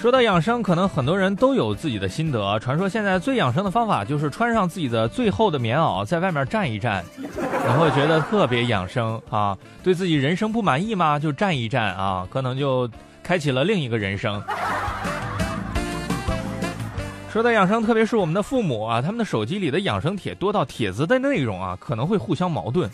说到养生，可能很多人都有自己的心得。传说现在最养生的方法就是穿上自己的最厚的棉袄，在外面站一站，你会觉得特别养生啊。对自己人生不满意吗？就站一站啊，可能就开启了另一个人生。说到养生，特别是我们的父母啊，他们的手机里的养生帖多到帖子的内容啊，可能会互相矛盾。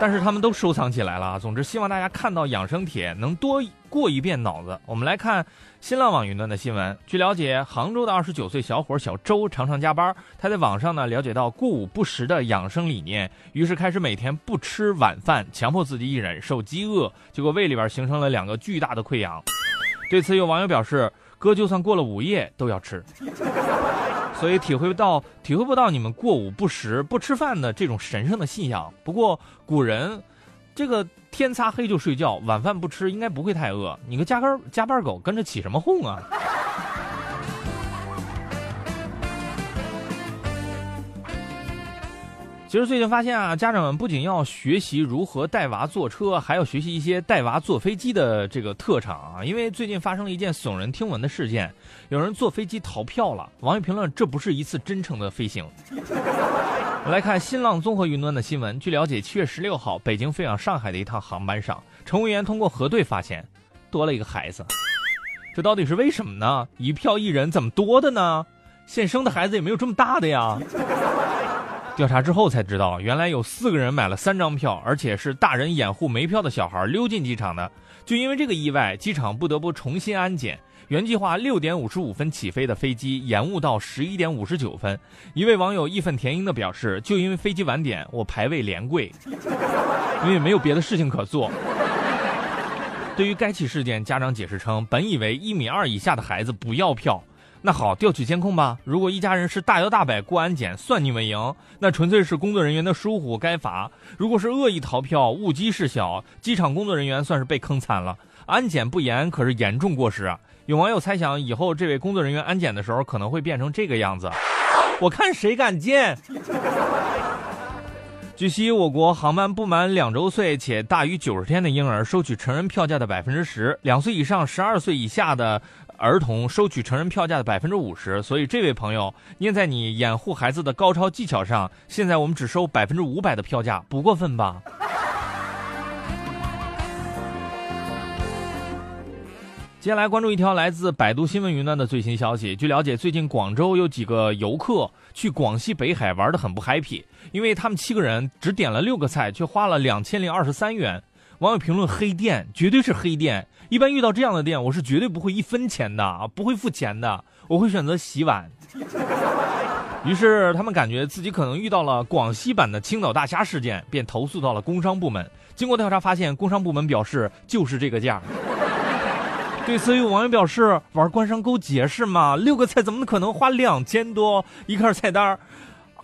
但是他们都收藏起来了。总之，希望大家看到养生帖能多过一遍脑子。我们来看新浪网云端的新闻。据了解，杭州的二十九岁小伙小周常常加班，他在网上呢了解到过午不食的养生理念，于是开始每天不吃晚饭，强迫自己一忍受饥饿，结果胃里边形成了两个巨大的溃疡。对此，有网友表示：“哥，就算过了午夜都要吃。”所以体会不到体会不到你们过午不食不吃饭的这种神圣的信仰。不过古人，这个天擦黑就睡觉，晚饭不吃，应该不会太饿。你个加班加班狗，跟着起什么哄啊？其实最近发现啊，家长们不仅要学习如何带娃坐车，还要学习一些带娃坐飞机的这个特长啊。因为最近发生了一件耸人听闻的事件，有人坐飞机逃票了。网友评论：这不是一次真诚的飞行。来看新浪综合云端的新闻。据了解，七月十六号，北京飞往上海的一趟航班上，乘务员通过核对发现，多了一个孩子。这到底是为什么呢？一票一人怎么多的呢？现生的孩子也没有这么大的呀。调查之后才知道，原来有四个人买了三张票，而且是大人掩护没票的小孩溜进机场的。就因为这个意外，机场不得不重新安检。原计划六点五十五分起飞的飞机延误到十一点五十九分。一位网友义愤填膺地表示：“就因为飞机晚点，我排位连跪，因为没有别的事情可做。”对于该起事件，家长解释称，本以为一米二以下的孩子不要票。那好，调取监控吧。如果一家人是大摇大摆过安检，算你们赢，那纯粹是工作人员的疏忽，该罚。如果是恶意逃票、误机事小，机场工作人员算是被坑惨了。安检不严可是严重过失啊！有网友猜想，以后这位工作人员安检的时候可能会变成这个样子，我看谁敢见。据悉，我国航班不满两周岁且大于九十天的婴儿收取成人票价的百分之十，两岁以上、十二岁以下的。儿童收取成人票价的百分之五十，所以这位朋友，念在你掩护孩子的高超技巧上，现在我们只收百分之五百的票价，不过分吧？接下来关注一条来自百度新闻云端的最新消息。据了解，最近广州有几个游客去广西北海玩的很不 happy，因为他们七个人只点了六个菜，却花了两千零二十三元。网友评论：黑店，绝对是黑店。一般遇到这样的店，我是绝对不会一分钱的啊，不会付钱的，我会选择洗碗。于是他们感觉自己可能遇到了广西版的青岛大虾事件，便投诉到了工商部门。经过调查发现，工商部门表示就是这个价。对此，有网友表示：玩官商勾结是吗？六个菜怎么可能花两千多？一看菜单。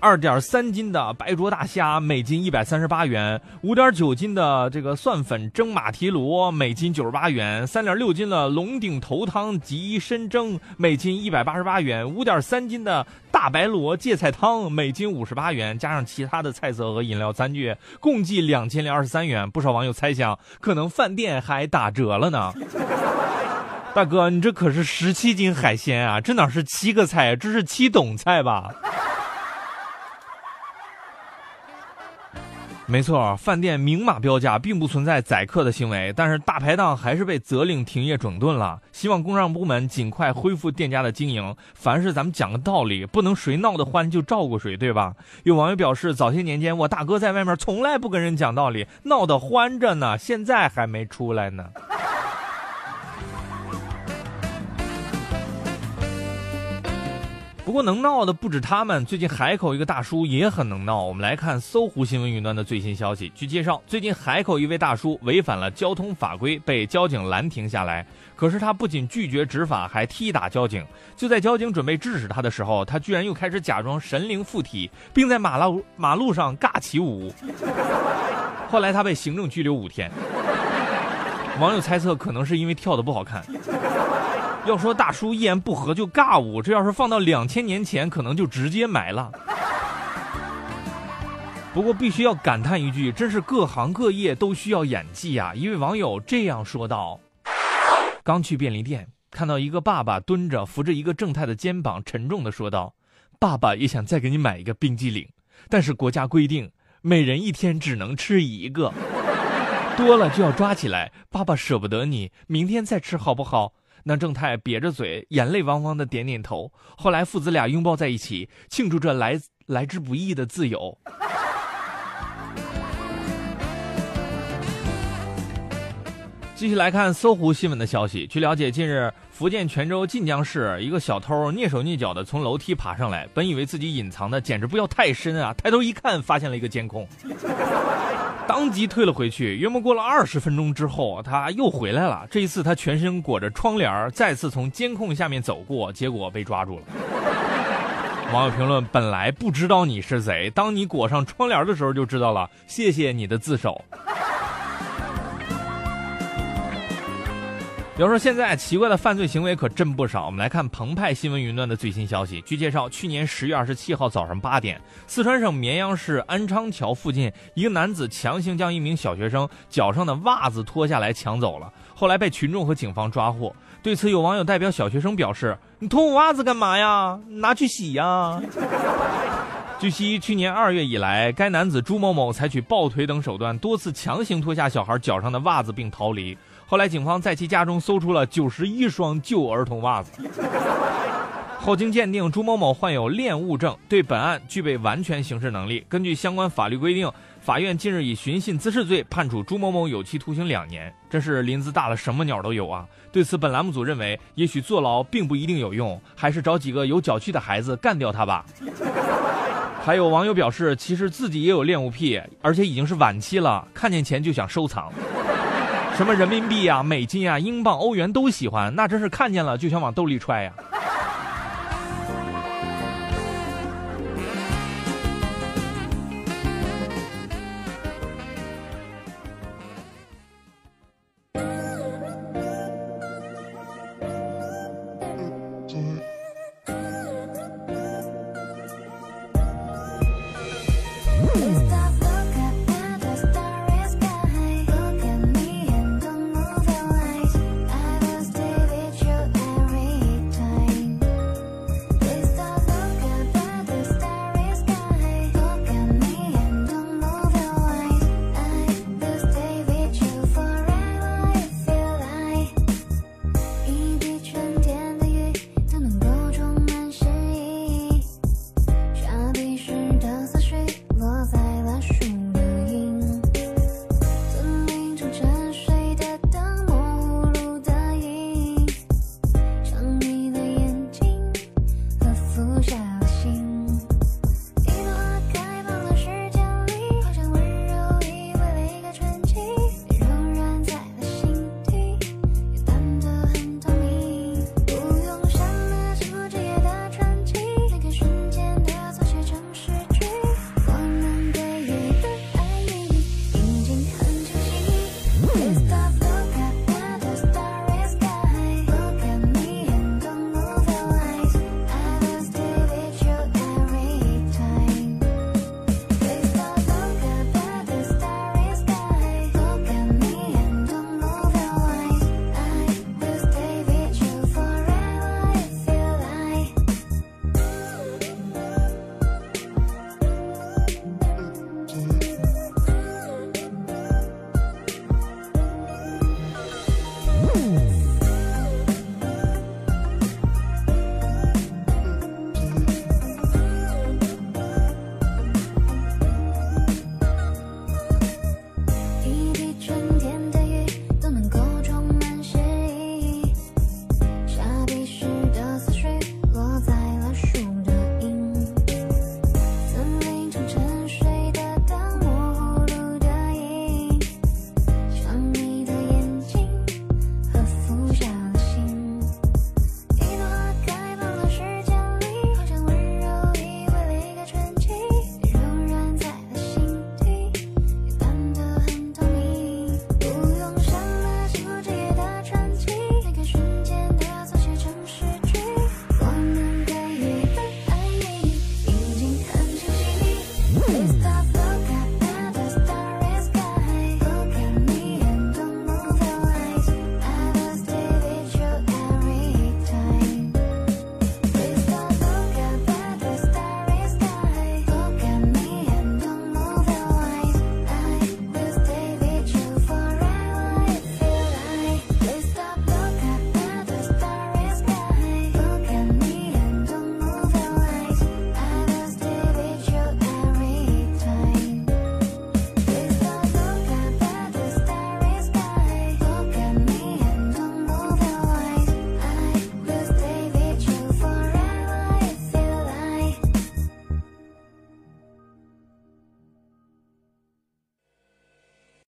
二点三斤的白灼大虾，每斤一百三十八元；五点九斤的这个蒜粉蒸马蹄螺，每斤九十八元；三点六斤的龙顶头汤及参蒸，每斤一百八十八元；五点三斤的大白螺芥菜汤，每斤五十八元，加上其他的菜色和饮料餐具，共计两千零二十三元。不少网友猜想，可能饭店还打折了呢。大哥，你这可是十七斤海鲜啊！这哪是七个菜，这是七种菜吧？没错，饭店明码标价，并不存在宰客的行为，但是大排档还是被责令停业整顿了。希望工商部门尽快恢复店家的经营。凡是咱们讲个道理，不能谁闹得欢就照顾谁，对吧？有网友表示，早些年间我大哥在外面从来不跟人讲道理，闹得欢着呢，现在还没出来呢。不过能闹的不止他们，最近海口一个大叔也很能闹。我们来看搜狐新闻云端的最新消息。据介绍，最近海口一位大叔违反了交通法规，被交警拦停下来。可是他不仅拒绝执法，还踢打交警。就在交警准备制止他的时候，他居然又开始假装神灵附体，并在马路马路上尬起舞。后来他被行政拘留五天。网友猜测，可能是因为跳的不好看。要说大叔一言不合就尬舞，这要是放到两千年前，可能就直接埋了。不过必须要感叹一句，真是各行各业都需要演技啊！一位网友这样说道：“刚去便利店，看到一个爸爸蹲着扶着一个正太的肩膀，沉重的说道：“爸爸也想再给你买一个冰激凌，但是国家规定每人一天只能吃一个，多了就要抓起来。爸爸舍不得你，明天再吃好不好？”那正太瘪着嘴，眼泪汪汪的点点头。后来父子俩拥抱在一起，庆祝着来来之不易的自由。继续来看搜狐新闻的消息。据了解，近日福建泉州晋江市一个小偷蹑手蹑脚的从楼梯爬上来，本以为自己隐藏的简直不要太深啊，抬头一看，发现了一个监控，当即退了回去。约莫过了二十分钟之后，他又回来了。这一次他全身裹着窗帘，再次从监控下面走过，结果被抓住了。网友评论：本来不知道你是贼，当你裹上窗帘的时候就知道了。谢谢你的自首。比如说，现在奇怪的犯罪行为可真不少。我们来看澎湃新闻云端的最新消息。据介绍，去年十月二十七号早上八点，四川省绵阳市安昌桥附近，一个男子强行将一名小学生脚上的袜子脱下来抢走了，后来被群众和警方抓获。对此，有网友代表小学生表示：“你脱我袜子干嘛呀？拿去洗呀！” 据悉，去年二月以来，该男子朱某某采取抱腿等手段，多次强行脱下小孩脚上的袜子并逃离。后来，警方在其家中搜出了九十一双旧儿童袜子。后经鉴定，朱某某患有恋物症，对本案具备完全刑事能力。根据相关法律规定，法院近日以寻衅滋事罪判处朱某某有期徒刑两年。真是林子大了，什么鸟都有啊！对此，本栏目组认为，也许坐牢并不一定有用，还是找几个有脚气的孩子干掉他吧。还有网友表示，其实自己也有恋物癖，而且已经是晚期了，看见钱就想收藏。什么人民币啊、美金啊、英镑、欧元都喜欢，那真是看见了就想往兜里揣呀。